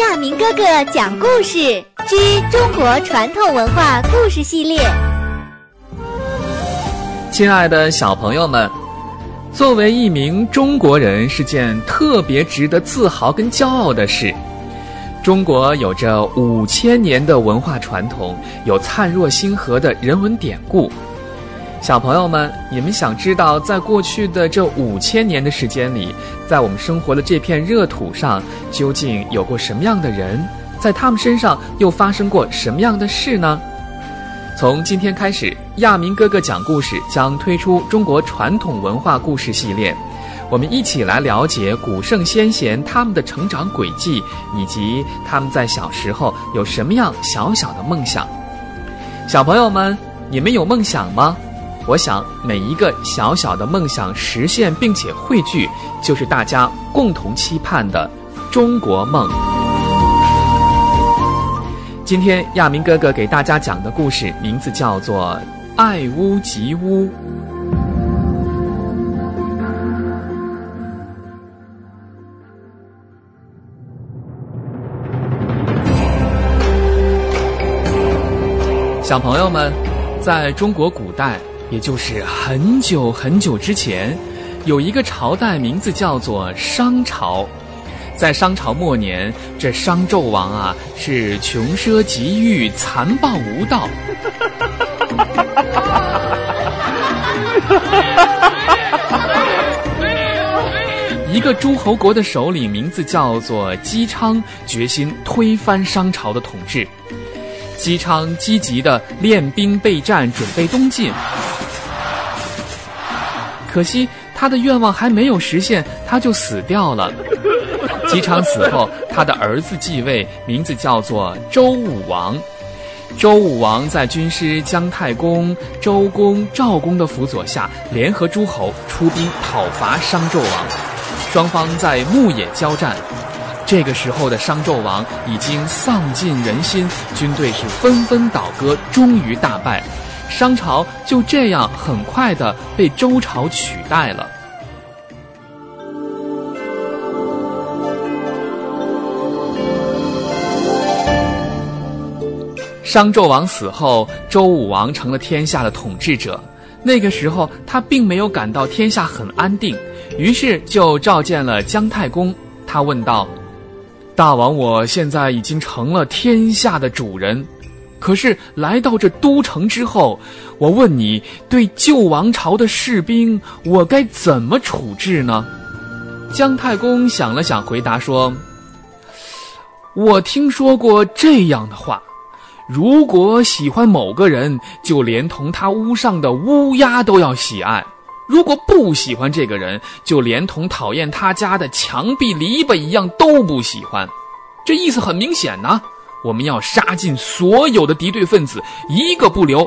亚明哥哥讲故事之中国传统文化故事系列。亲爱的小朋友们，作为一名中国人是件特别值得自豪跟骄傲的事。中国有着五千年的文化传统，有灿若星河的人文典故。小朋友们，你们想知道，在过去的这五千年的时间里，在我们生活的这片热土上，究竟有过什么样的人？在他们身上又发生过什么样的事呢？从今天开始，亚明哥哥讲故事将推出中国传统文化故事系列，我们一起来了解古圣先贤他们的成长轨迹，以及他们在小时候有什么样小小的梦想。小朋友们，你们有梦想吗？我想，每一个小小的梦想实现并且汇聚，就是大家共同期盼的中国梦。今天亚明哥哥给大家讲的故事名字叫做《爱屋及乌》。小朋友们，在中国古代。也就是很久很久之前，有一个朝代名字叫做商朝。在商朝末年，这商纣王啊是穷奢极欲、残暴无道。一个诸侯国的首领名字叫做姬昌，决心推翻商朝的统治。姬昌积极的练兵备战，准备东进。可惜他的愿望还没有实现，他就死掉了。姬昌死后，他的儿子继位，名字叫做周武王。周武王在军师姜太公、周公、赵公的辅佐下，联合诸侯出兵讨伐商纣王。双方在牧野交战。这个时候的商纣王已经丧尽人心，军队是纷纷倒戈，终于大败。商朝就这样很快的被周朝取代了。商纣王死后，周武王成了天下的统治者。那个时候，他并没有感到天下很安定，于是就召见了姜太公。他问道：“大王，我现在已经成了天下的主人。”可是来到这都城之后，我问你，对旧王朝的士兵，我该怎么处置呢？姜太公想了想，回答说：“我听说过这样的话，如果喜欢某个人，就连同他屋上的乌鸦都要喜爱；如果不喜欢这个人，就连同讨厌他家的墙壁篱笆一样都不喜欢。这意思很明显呢。”我们要杀尽所有的敌对分子，一个不留。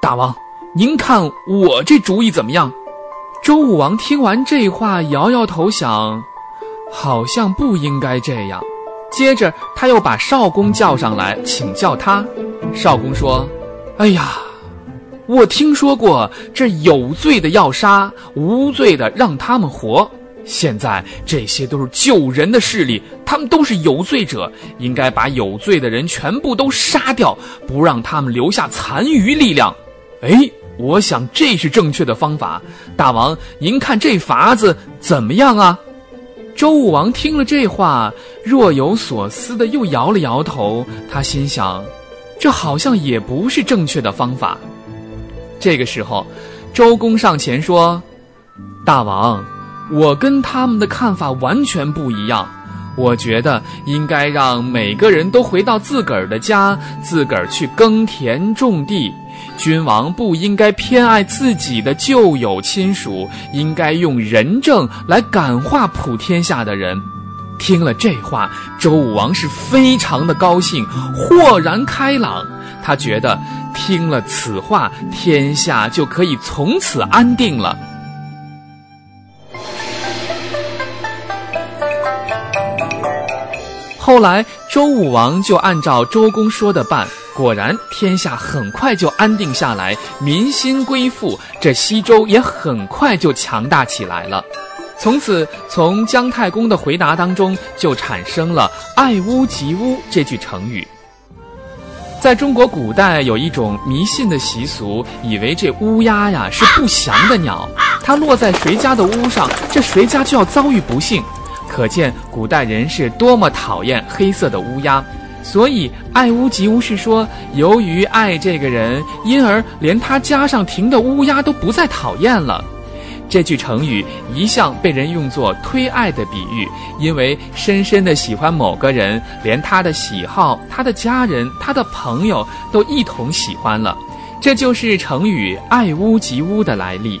大王，您看我这主意怎么样？周武王听完这话，摇摇头，想，好像不应该这样。接着，他又把少公叫上来，请教他。少公说：“哎呀，我听说过，这有罪的要杀，无罪的让他们活。”现在这些都是救人的势力，他们都是有罪者，应该把有罪的人全部都杀掉，不让他们留下残余力量。哎，我想这是正确的方法。大王，您看这法子怎么样啊？周武王听了这话，若有所思的又摇了摇头。他心想，这好像也不是正确的方法。这个时候，周公上前说：“大王。”我跟他们的看法完全不一样，我觉得应该让每个人都回到自个儿的家，自个儿去耕田种地。君王不应该偏爱自己的旧友亲属，应该用仁政来感化普天下的人。听了这话，周武王是非常的高兴，豁然开朗。他觉得听了此话，天下就可以从此安定了。后来，周武王就按照周公说的办，果然天下很快就安定下来，民心归附，这西周也很快就强大起来了。从此，从姜太公的回答当中就产生了“爱屋及乌”这句成语。在中国古代，有一种迷信的习俗，以为这乌鸦呀是不祥的鸟，它落在谁家的屋上，这谁家就要遭遇不幸。可见古代人是多么讨厌黑色的乌鸦。所以“爱屋及乌”是说，由于爱这个人，因而连他家上停的乌鸦都不再讨厌了。这句成语一向被人用作推爱的比喻，因为深深的喜欢某个人，连他的喜好、他的家人、他的朋友都一同喜欢了，这就是成语“爱屋及乌”的来历。